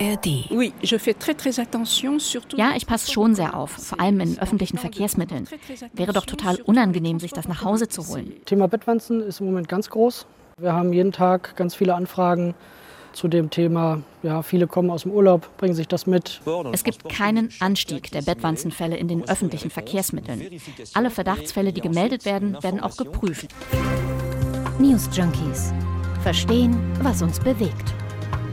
ARD. Ja, ich passe schon sehr auf, vor allem in öffentlichen Verkehrsmitteln. Wäre doch total unangenehm, sich das nach Hause zu holen. Thema Bettwanzen ist im Moment ganz groß. Wir haben jeden Tag ganz viele Anfragen zu dem Thema. Ja, viele kommen aus dem Urlaub, bringen sich das mit. Es gibt keinen Anstieg der Bettwanzenfälle in den öffentlichen Verkehrsmitteln. Alle Verdachtsfälle, die gemeldet werden, werden auch geprüft. News Junkies. Verstehen, was uns bewegt.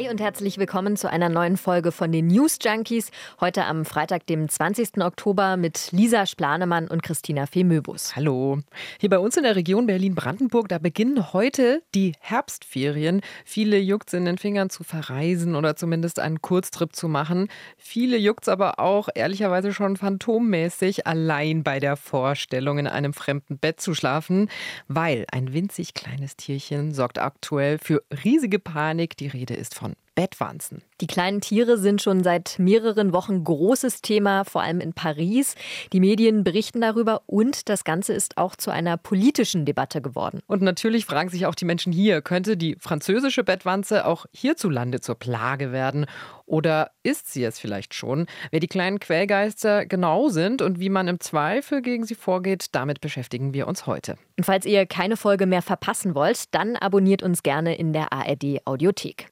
Hi und herzlich willkommen zu einer neuen Folge von den News Junkies. Heute am Freitag, dem 20. Oktober mit Lisa Splanemann und Christina Femöbus. Hallo. Hier bei uns in der Region Berlin-Brandenburg, da beginnen heute die Herbstferien. Viele juckt es in den Fingern zu verreisen oder zumindest einen Kurztrip zu machen. Viele juckt es aber auch ehrlicherweise schon phantommäßig allein bei der Vorstellung, in einem fremden Bett zu schlafen, weil ein winzig kleines Tierchen sorgt aktuell für riesige Panik. Die Rede ist von Bettwanzen. Die kleinen Tiere sind schon seit mehreren Wochen großes Thema, vor allem in Paris. Die Medien berichten darüber und das Ganze ist auch zu einer politischen Debatte geworden. Und natürlich fragen sich auch die Menschen hier, könnte die französische Bettwanze auch hierzulande zur Plage werden? Oder ist sie es vielleicht schon? Wer die kleinen Quellgeister genau sind und wie man im Zweifel gegen sie vorgeht, damit beschäftigen wir uns heute. Und falls ihr keine Folge mehr verpassen wollt, dann abonniert uns gerne in der ARD Audiothek.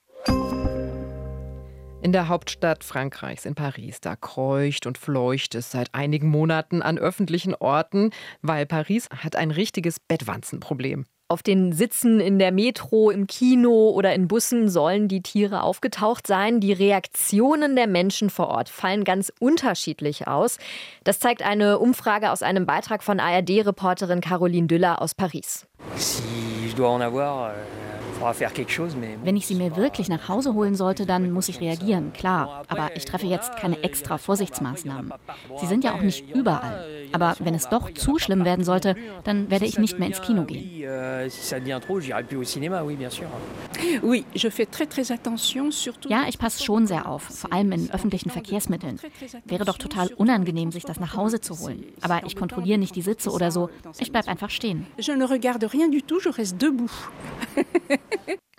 In der Hauptstadt Frankreichs, in Paris, da kreucht und fleucht es seit einigen Monaten an öffentlichen Orten, weil Paris hat ein richtiges Bettwanzenproblem. Auf den Sitzen in der Metro, im Kino oder in Bussen sollen die Tiere aufgetaucht sein. Die Reaktionen der Menschen vor Ort fallen ganz unterschiedlich aus. Das zeigt eine Umfrage aus einem Beitrag von ARD-Reporterin Caroline Düller aus Paris. Si je dois en avoir, euh, wenn ich sie mir wirklich nach Hause holen sollte, dann muss ich reagieren, klar. Aber ich treffe jetzt keine extra Vorsichtsmaßnahmen. Sie sind ja auch nicht überall. Aber wenn es doch zu schlimm werden sollte, dann werde ich nicht mehr ins Kino gehen. Euh, ja, ich passe schon sehr auf, vor allem in öffentlichen Verkehrsmitteln. Wäre doch total unangenehm, sich das nach Hause zu holen. Aber ich kontrolliere nicht die Sitze oder so. Ich bleibe einfach stehen. Je ne regarde rien du tout, je reste debout.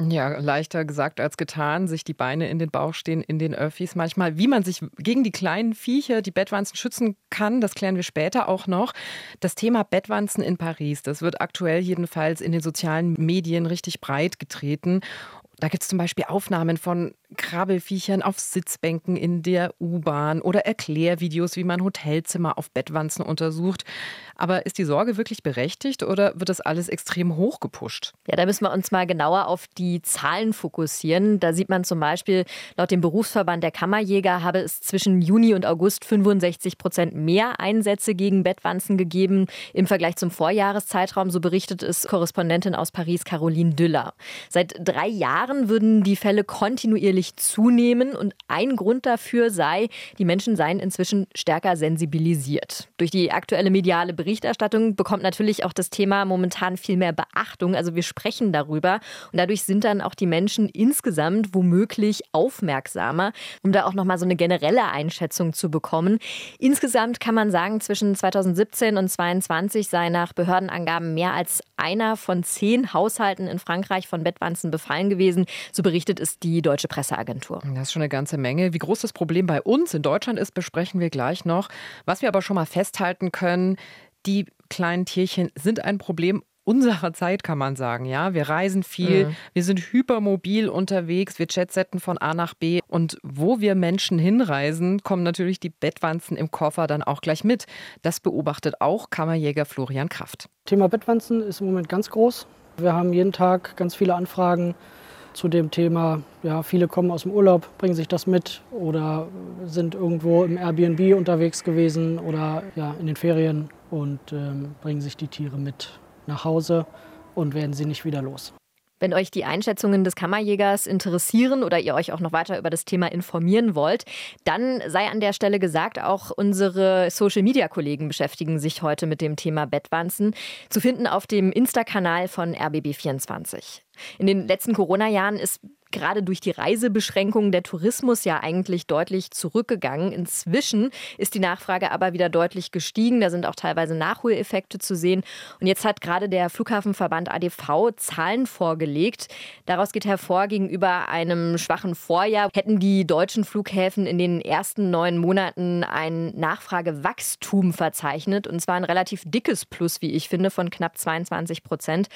Ja, leichter gesagt als getan, sich die Beine in den Bauch stehen in den Öffis manchmal. Wie man sich gegen die kleinen Viecher, die Bettwanzen schützen kann, das klären wir später auch noch. Das Thema Bettwanzen in Paris, das wird aktuell jedenfalls in den sozialen Medien richtig breit getreten. Da gibt es zum Beispiel Aufnahmen von Krabbelfiechern auf Sitzbänken in der U-Bahn oder Erklärvideos, wie man Hotelzimmer auf Bettwanzen untersucht. Aber ist die Sorge wirklich berechtigt oder wird das alles extrem hochgepusht? Ja, da müssen wir uns mal genauer auf die Zahlen fokussieren. Da sieht man zum Beispiel, laut dem Berufsverband der Kammerjäger habe es zwischen Juni und August 65 Prozent mehr Einsätze gegen Bettwanzen gegeben im Vergleich zum Vorjahreszeitraum. So berichtet es Korrespondentin aus Paris Caroline Düller. Seit drei Jahren würden die Fälle kontinuierlich zunehmen und ein Grund dafür sei, die Menschen seien inzwischen stärker sensibilisiert. Durch die aktuelle mediale Berichterstattung bekommt natürlich auch das Thema momentan viel mehr Beachtung. Also wir sprechen darüber und dadurch sind dann auch die Menschen insgesamt womöglich aufmerksamer, um da auch noch mal so eine generelle Einschätzung zu bekommen. Insgesamt kann man sagen, zwischen 2017 und 2022 sei nach Behördenangaben mehr als einer von zehn Haushalten in Frankreich von Bettwanzen befallen gewesen. So berichtet es die deutsche Presse. Presseagentur. Das ist schon eine ganze Menge. Wie groß das Problem bei uns in Deutschland ist, besprechen wir gleich noch. Was wir aber schon mal festhalten können, die kleinen Tierchen sind ein Problem unserer Zeit, kann man sagen. Ja, wir reisen viel, mhm. wir sind hypermobil unterwegs, wir jetsetten von A nach B. Und wo wir Menschen hinreisen, kommen natürlich die Bettwanzen im Koffer dann auch gleich mit. Das beobachtet auch Kammerjäger Florian Kraft. Thema Bettwanzen ist im Moment ganz groß. Wir haben jeden Tag ganz viele Anfragen zu dem Thema, ja, viele kommen aus dem Urlaub, bringen sich das mit oder sind irgendwo im Airbnb unterwegs gewesen oder ja, in den Ferien und ähm, bringen sich die Tiere mit nach Hause und werden sie nicht wieder los. Wenn euch die Einschätzungen des Kammerjägers interessieren oder ihr euch auch noch weiter über das Thema informieren wollt, dann sei an der Stelle gesagt, auch unsere Social-Media-Kollegen beschäftigen sich heute mit dem Thema Bettwanzen. Zu finden auf dem Insta-Kanal von RBB24. In den letzten Corona-Jahren ist gerade durch die Reisebeschränkungen der Tourismus ja eigentlich deutlich zurückgegangen. Inzwischen ist die Nachfrage aber wieder deutlich gestiegen. Da sind auch teilweise Nachholeffekte zu sehen. Und jetzt hat gerade der Flughafenverband ADV Zahlen vorgelegt. Daraus geht hervor, gegenüber einem schwachen Vorjahr hätten die deutschen Flughäfen in den ersten neun Monaten ein Nachfragewachstum verzeichnet. Und zwar ein relativ dickes Plus, wie ich finde, von knapp 22 Prozent.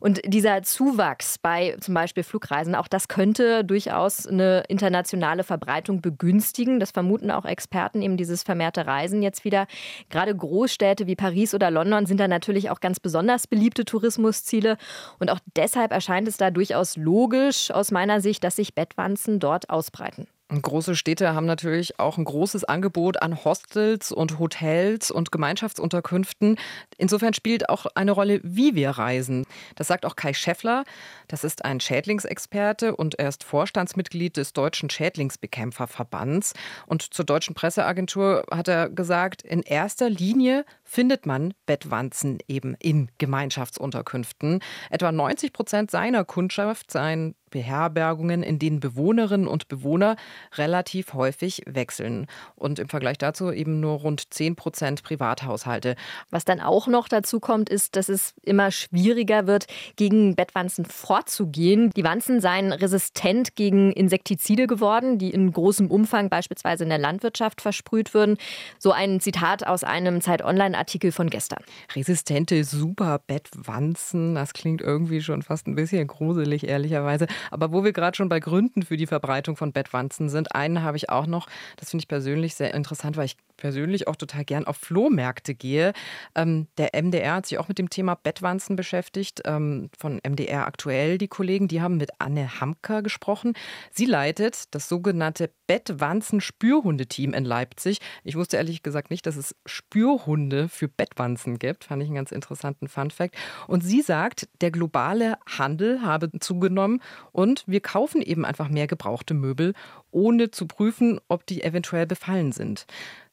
Und dieser Zuwachs bei zum Beispiel Flugreisen, auch das könnte durchaus eine internationale Verbreitung begünstigen. Das vermuten auch Experten, eben dieses vermehrte Reisen jetzt wieder. Gerade Großstädte wie Paris oder London sind da natürlich auch ganz besonders beliebte Tourismusziele. Und auch deshalb erscheint es da durchaus logisch aus meiner Sicht, dass sich Bettwanzen dort ausbreiten. Große Städte haben natürlich auch ein großes Angebot an Hostels und Hotels und Gemeinschaftsunterkünften. Insofern spielt auch eine Rolle, wie wir reisen. Das sagt auch Kai Schäffler. Das ist ein Schädlingsexperte und er ist Vorstandsmitglied des Deutschen Schädlingsbekämpferverbands. Und zur deutschen Presseagentur hat er gesagt, in erster Linie findet man Bettwanzen eben in Gemeinschaftsunterkünften. Etwa 90 Prozent seiner Kundschaft seien Beherbergungen, in denen Bewohnerinnen und Bewohner relativ häufig wechseln. Und im Vergleich dazu eben nur rund 10 Prozent Privathaushalte. Was dann auch noch dazu kommt, ist, dass es immer schwieriger wird, gegen Bettwanzen vorzugehen. Die Wanzen seien resistent gegen Insektizide geworden, die in großem Umfang beispielsweise in der Landwirtschaft versprüht würden. So ein Zitat aus einem Zeit Online-Artikel von gestern. Resistente Superbettwanzen, das klingt irgendwie schon fast ein bisschen gruselig, ehrlicherweise. Aber wo wir gerade schon bei Gründen für die Verbreitung von Bettwanzen sind, einen habe ich auch noch. Das finde ich persönlich sehr interessant, weil ich persönlich auch total gern auf Flohmärkte gehe. Ähm, der MDR hat sich auch mit dem Thema Bettwanzen beschäftigt. Ähm, von MDR aktuell die Kollegen, die haben mit Anne Hamker gesprochen. Sie leitet das sogenannte Bettwanzen-Spürhundeteam in Leipzig. Ich wusste ehrlich gesagt nicht, dass es Spürhunde für Bettwanzen gibt. Fand ich einen ganz interessanten Funfact. Und sie sagt, der globale Handel habe zugenommen und wir kaufen eben einfach mehr gebrauchte Möbel, ohne zu prüfen, ob die eventuell befallen sind.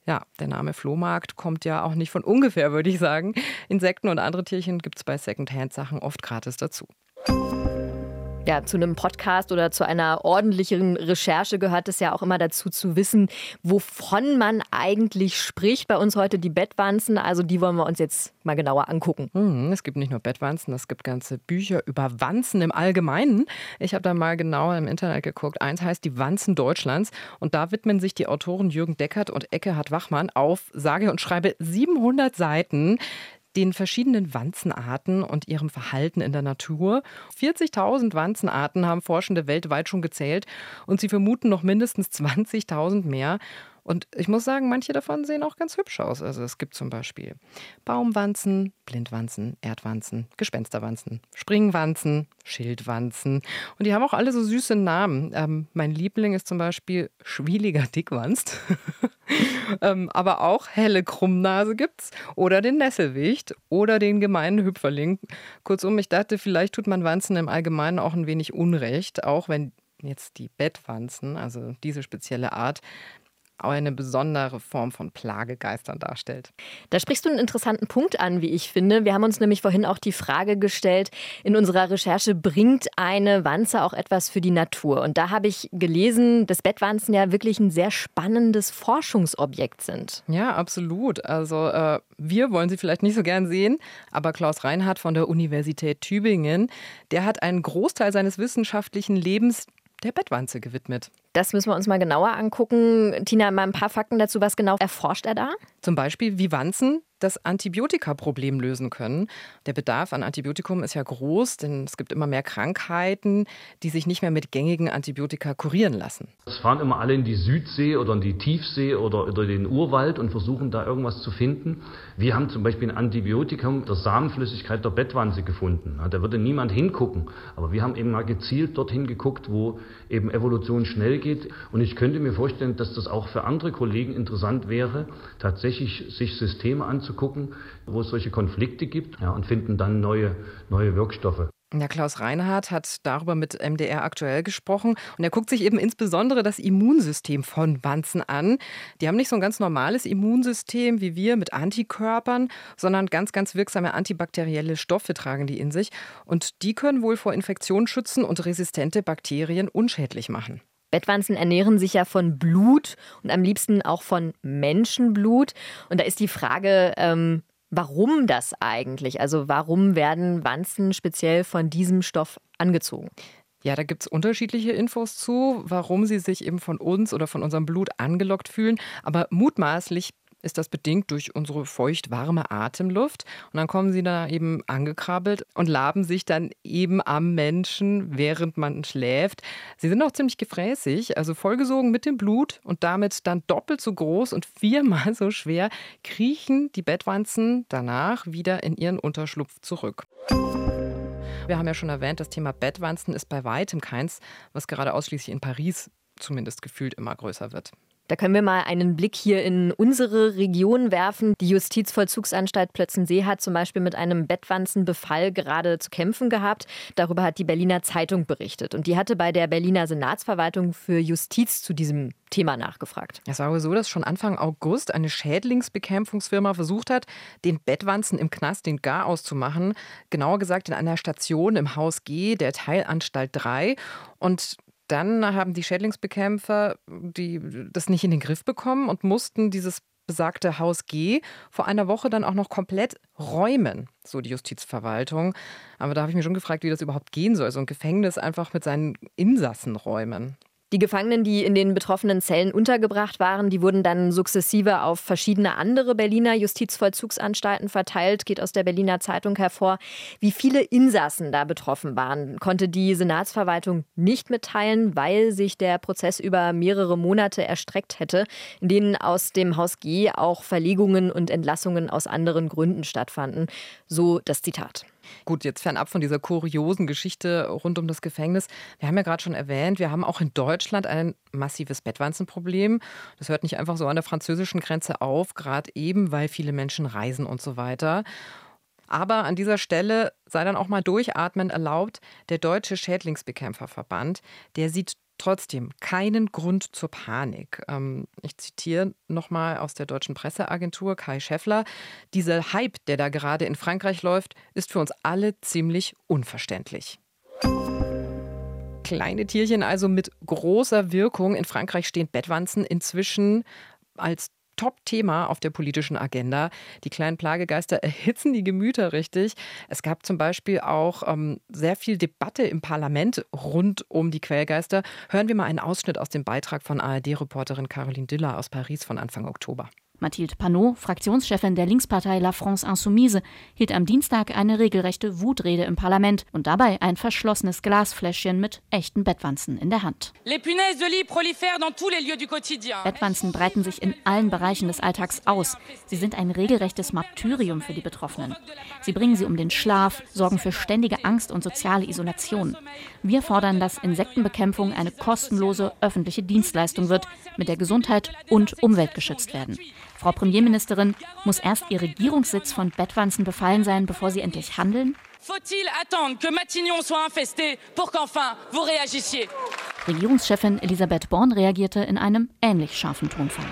Ja, der Name Flohmarkt kommt ja auch nicht von ungefähr, würde ich sagen. Insekten und andere Tierchen gibt es bei Secondhand-Sachen oft gratis dazu ja, zu einem Podcast oder zu einer ordentlicheren Recherche gehört es ja auch immer dazu zu wissen, wovon man eigentlich spricht. Bei uns heute die Bettwanzen, also die wollen wir uns jetzt mal genauer angucken. Hm, es gibt nicht nur Bettwanzen, es gibt ganze Bücher über Wanzen im Allgemeinen. Ich habe da mal genauer im Internet geguckt. Eins heißt die Wanzen Deutschlands und da widmen sich die Autoren Jürgen Deckert und Eckehard Wachmann auf, sage und schreibe, 700 Seiten den verschiedenen Wanzenarten und ihrem Verhalten in der Natur. 40.000 Wanzenarten haben Forschende weltweit schon gezählt und sie vermuten noch mindestens 20.000 mehr. Und ich muss sagen, manche davon sehen auch ganz hübsch aus. Also es gibt zum Beispiel Baumwanzen, Blindwanzen, Erdwanzen, Gespensterwanzen, Springwanzen, Schildwanzen. Und die haben auch alle so süße Namen. Ähm, mein Liebling ist zum Beispiel Schwieliger Dickwanst. ähm, aber auch helle Krummnase gibt's. Oder den Nesselwicht oder den gemeinen Hüpferling. Kurzum, ich dachte, vielleicht tut man Wanzen im Allgemeinen auch ein wenig Unrecht, auch wenn jetzt die Bettwanzen, also diese spezielle Art, eine besondere Form von Plagegeistern darstellt. Da sprichst du einen interessanten Punkt an, wie ich finde. Wir haben uns nämlich vorhin auch die Frage gestellt, in unserer Recherche, bringt eine Wanze auch etwas für die Natur? Und da habe ich gelesen, dass Bettwanzen ja wirklich ein sehr spannendes Forschungsobjekt sind. Ja, absolut. Also äh, wir wollen sie vielleicht nicht so gern sehen, aber Klaus Reinhardt von der Universität Tübingen, der hat einen Großteil seines wissenschaftlichen Lebens der Bettwanze gewidmet. Das müssen wir uns mal genauer angucken. Tina, mal ein paar Fakten dazu. Was genau erforscht er da? Zum Beispiel, wie Wanzen das Antibiotikaproblem lösen können. Der Bedarf an Antibiotikum ist ja groß, denn es gibt immer mehr Krankheiten, die sich nicht mehr mit gängigen Antibiotika kurieren lassen. Es fahren immer alle in die Südsee oder in die Tiefsee oder, oder den Urwald und versuchen da irgendwas zu finden. Wir haben zum Beispiel ein Antibiotikum der Samenflüssigkeit der Bettwanze gefunden. Da würde niemand hingucken. Aber wir haben eben mal gezielt dorthin geguckt, wo eben Evolution schnell geht. Und ich könnte mir vorstellen, dass das auch für andere Kollegen interessant wäre, tatsächlich sich Systeme anzugucken, wo es solche Konflikte gibt ja, und finden dann neue, neue Wirkstoffe. Ja, Klaus Reinhardt hat darüber mit MDR aktuell gesprochen und er guckt sich eben insbesondere das Immunsystem von Wanzen an. Die haben nicht so ein ganz normales Immunsystem wie wir mit Antikörpern, sondern ganz, ganz wirksame antibakterielle Stoffe tragen die in sich und die können wohl vor Infektionen schützen und resistente Bakterien unschädlich machen. Bettwanzen ernähren sich ja von Blut und am liebsten auch von Menschenblut. Und da ist die Frage, ähm, Warum das eigentlich? Also warum werden Wanzen speziell von diesem Stoff angezogen? Ja, da gibt es unterschiedliche Infos zu, warum sie sich eben von uns oder von unserem Blut angelockt fühlen. Aber mutmaßlich ist das bedingt durch unsere feucht-warme Atemluft. Und dann kommen sie da eben angekrabbelt und laben sich dann eben am Menschen, während man schläft. Sie sind auch ziemlich gefräßig, also vollgesogen mit dem Blut und damit dann doppelt so groß und viermal so schwer kriechen die Bettwanzen danach wieder in ihren Unterschlupf zurück. Wir haben ja schon erwähnt, das Thema Bettwanzen ist bei weitem keins, was gerade ausschließlich in Paris zumindest gefühlt immer größer wird. Da können wir mal einen Blick hier in unsere Region werfen. Die Justizvollzugsanstalt Plötzensee hat zum Beispiel mit einem Bettwanzenbefall gerade zu kämpfen gehabt. Darüber hat die Berliner Zeitung berichtet. Und die hatte bei der Berliner Senatsverwaltung für Justiz zu diesem Thema nachgefragt. Es war so, dass schon Anfang August eine Schädlingsbekämpfungsfirma versucht hat, den Bettwanzen im Knast den Gar auszumachen. Genauer gesagt in einer Station im Haus G der Teilanstalt 3. Und dann haben die Schädlingsbekämpfer die, das nicht in den Griff bekommen und mussten dieses besagte Haus G vor einer Woche dann auch noch komplett räumen, so die Justizverwaltung. Aber da habe ich mich schon gefragt, wie das überhaupt gehen soll, so ein Gefängnis einfach mit seinen Insassen räumen. Die Gefangenen, die in den betroffenen Zellen untergebracht waren, die wurden dann sukzessive auf verschiedene andere Berliner Justizvollzugsanstalten verteilt, geht aus der Berliner Zeitung hervor. Wie viele Insassen da betroffen waren, konnte die Senatsverwaltung nicht mitteilen, weil sich der Prozess über mehrere Monate erstreckt hätte, in denen aus dem Haus G auch Verlegungen und Entlassungen aus anderen Gründen stattfanden. So das Zitat. Gut, jetzt fernab von dieser kuriosen Geschichte rund um das Gefängnis. Wir haben ja gerade schon erwähnt, wir haben auch in Deutschland ein massives Bettwanzenproblem. Das hört nicht einfach so an der französischen Grenze auf, gerade eben, weil viele Menschen reisen und so weiter. Aber an dieser Stelle sei dann auch mal durchatmen erlaubt. Der Deutsche Schädlingsbekämpferverband, der sieht trotzdem keinen Grund zur Panik. Ähm, ich zitiere nochmal aus der deutschen Presseagentur Kai Scheffler. Dieser Hype, der da gerade in Frankreich läuft, ist für uns alle ziemlich unverständlich. Kleine Tierchen also mit großer Wirkung. In Frankreich stehen Bettwanzen inzwischen als Top-Thema auf der politischen Agenda. Die kleinen Plagegeister erhitzen die Gemüter richtig. Es gab zum Beispiel auch ähm, sehr viel Debatte im Parlament rund um die Quellgeister. Hören wir mal einen Ausschnitt aus dem Beitrag von ARD-Reporterin Caroline Diller aus Paris von Anfang Oktober. Mathilde Panot, Fraktionschefin der Linkspartei La France Insoumise, hielt am Dienstag eine regelrechte Wutrede im Parlament und dabei ein verschlossenes Glasfläschchen mit echten Bettwanzen in der Hand. Bettwanzen breiten sich in allen Bereichen des Alltags aus. Sie sind ein regelrechtes Martyrium für die Betroffenen. Sie bringen sie um den Schlaf, sorgen für ständige Angst und soziale Isolation. Wir fordern, dass Insektenbekämpfung eine kostenlose öffentliche Dienstleistung wird, mit der Gesundheit und Umwelt geschützt werden. Frau Premierministerin, muss erst ihr Regierungssitz von Bettwanzen befallen sein, bevor Sie endlich handeln? Faut-il attendre que Matignon soit infesté pour qu'enfin vous réagissiez? Regierungschefin Elisabeth Born reagierte in einem ähnlich scharfen Tonfall.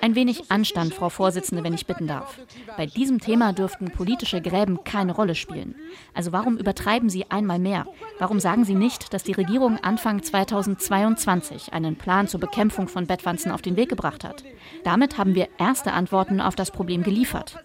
Ein wenig Anstand, Frau Vorsitzende, wenn ich bitten darf. Bei diesem Thema dürften politische Gräben keine Rolle spielen. Also warum übertreiben Sie einmal mehr? Warum sagen Sie nicht, dass die Regierung Anfang 2022 einen Plan zur Bekämpfung von Bettwanzen auf den Weg gebracht hat? Damit haben wir erste Antworten auf das Problem geliefert.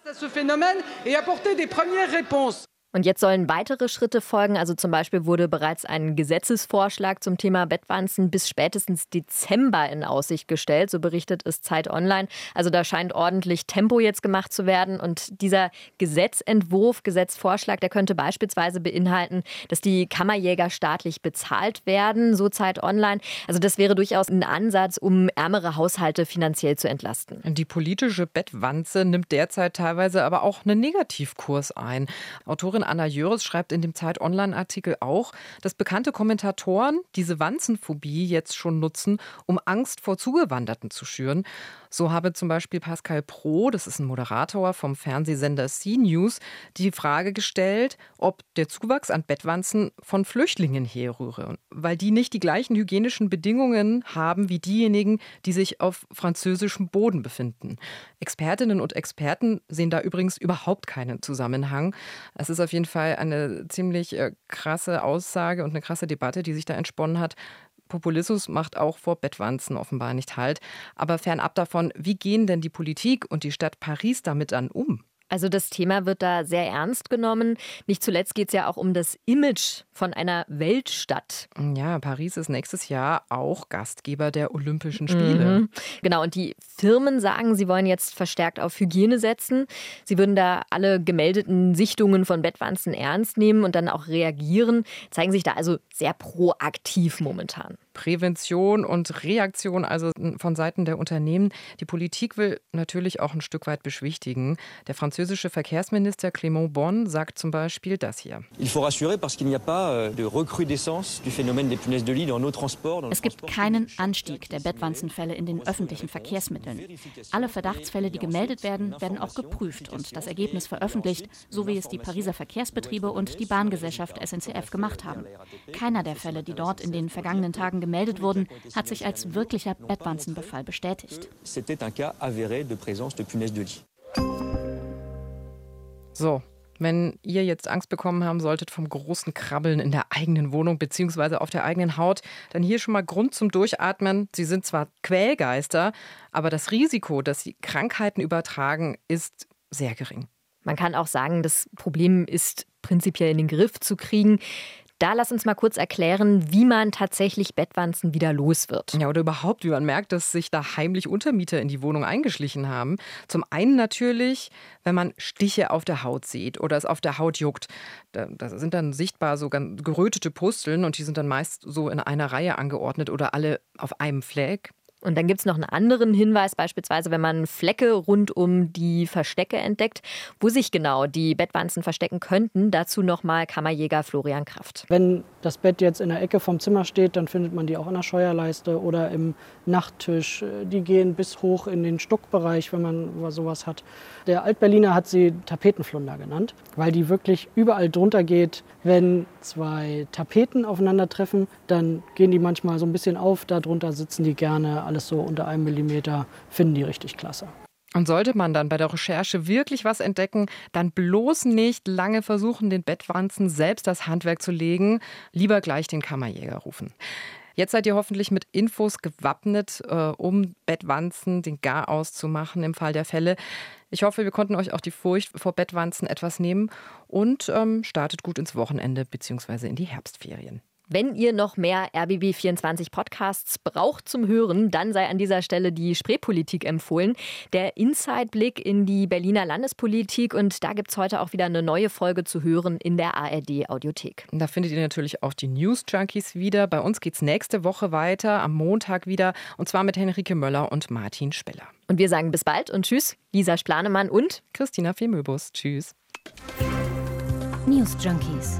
Und jetzt sollen weitere Schritte folgen. Also zum Beispiel wurde bereits ein Gesetzesvorschlag zum Thema Bettwanzen bis spätestens Dezember in Aussicht gestellt. So berichtet es Zeit Online. Also da scheint ordentlich Tempo jetzt gemacht zu werden. Und dieser Gesetzentwurf, Gesetzvorschlag, der könnte beispielsweise beinhalten, dass die Kammerjäger staatlich bezahlt werden. So Zeit Online. Also das wäre durchaus ein Ansatz, um ärmere Haushalte finanziell zu entlasten. Die politische Bettwanze nimmt derzeit teilweise aber auch einen Negativkurs ein. Autorin Autorin Anna Jöres schreibt in dem Zeit Online-Artikel auch, dass bekannte Kommentatoren diese Wanzenphobie jetzt schon nutzen, um Angst vor Zugewanderten zu schüren. So habe zum Beispiel Pascal Pro, das ist ein Moderator vom Fernsehsender C-News, die Frage gestellt, ob der Zuwachs an Bettwanzen von Flüchtlingen herrühre, weil die nicht die gleichen hygienischen Bedingungen haben wie diejenigen, die sich auf französischem Boden befinden. Expertinnen und Experten sehen da übrigens überhaupt keinen Zusammenhang. Es ist auf jeden Fall eine ziemlich äh, krasse Aussage und eine krasse Debatte, die sich da entsponnen hat. Populismus macht auch vor Bettwanzen offenbar nicht Halt. Aber fernab davon, wie gehen denn die Politik und die Stadt Paris damit dann um? Also das Thema wird da sehr ernst genommen. Nicht zuletzt geht es ja auch um das Image von einer Weltstadt. Ja, Paris ist nächstes Jahr auch Gastgeber der Olympischen Spiele. Mhm. Genau, und die Firmen sagen, sie wollen jetzt verstärkt auf Hygiene setzen. Sie würden da alle gemeldeten Sichtungen von Bettwanzen ernst nehmen und dann auch reagieren, zeigen sich da also sehr proaktiv momentan. Prävention und Reaktion, also von Seiten der Unternehmen. Die Politik will natürlich auch ein Stück weit beschwichtigen. Der französische Verkehrsminister Clément Bonn sagt zum Beispiel das hier. Euh, es gibt keinen Anstieg der Bettwanzenfälle in den öffentlichen Verkehrsmitteln. Alle Verdachtsfälle, die gemeldet werden, werden auch geprüft und das Ergebnis veröffentlicht, so wie es die Pariser Verkehrsbetriebe und die Bahngesellschaft SNCF gemacht haben. Keiner der Fälle, die dort in den vergangenen Tagen gemeldet wurden, hat sich als wirklicher Bettwanzenbefall bestätigt. So, wenn ihr jetzt Angst bekommen haben solltet vom großen Krabbeln in der eigenen Wohnung bzw. auf der eigenen Haut, dann hier schon mal Grund zum Durchatmen. Sie sind zwar Quälgeister, aber das Risiko, dass sie Krankheiten übertragen, ist sehr gering. Man kann auch sagen, das Problem ist prinzipiell in den Griff zu kriegen. Da lass uns mal kurz erklären, wie man tatsächlich Bettwanzen wieder los wird. Ja, oder überhaupt, wie man merkt, dass sich da heimlich Untermieter in die Wohnung eingeschlichen haben. Zum einen natürlich, wenn man Stiche auf der Haut sieht oder es auf der Haut juckt. Da, da sind dann sichtbar so gerötete Pusteln und die sind dann meist so in einer Reihe angeordnet oder alle auf einem Fleck. Und dann gibt es noch einen anderen Hinweis, beispielsweise wenn man Flecke rund um die Verstecke entdeckt, wo sich genau die Bettwanzen verstecken könnten. Dazu nochmal Kammerjäger Florian Kraft. Wenn das Bett jetzt in der Ecke vom Zimmer steht, dann findet man die auch an der Scheuerleiste oder im Nachttisch. Die gehen bis hoch in den Stuckbereich, wenn man sowas hat. Der Altberliner hat sie Tapetenflunder genannt, weil die wirklich überall drunter geht. Wenn zwei Tapeten aufeinandertreffen, dann gehen die manchmal so ein bisschen auf. Darunter sitzen die gerne alles so unter einem Millimeter, finden die richtig klasse. Und sollte man dann bei der Recherche wirklich was entdecken, dann bloß nicht lange versuchen, den Bettwanzen selbst das Handwerk zu legen, lieber gleich den Kammerjäger rufen. Jetzt seid ihr hoffentlich mit Infos gewappnet, äh, um Bettwanzen den Gar auszumachen im Fall der Fälle. Ich hoffe, wir konnten euch auch die Furcht vor Bettwanzen etwas nehmen und ähm, startet gut ins Wochenende bzw. in die Herbstferien. Wenn ihr noch mehr RBB24 Podcasts braucht zum Hören, dann sei an dieser Stelle die Spreepolitik empfohlen. Der Inside-Blick in die Berliner Landespolitik. Und da gibt es heute auch wieder eine neue Folge zu hören in der ARD-Audiothek. Da findet ihr natürlich auch die News Junkies wieder. Bei uns geht es nächste Woche weiter, am Montag wieder. Und zwar mit Henrike Möller und Martin Speller. Und wir sagen bis bald und tschüss. Lisa Splanemann und Christina Femöbus. Tschüss. News Junkies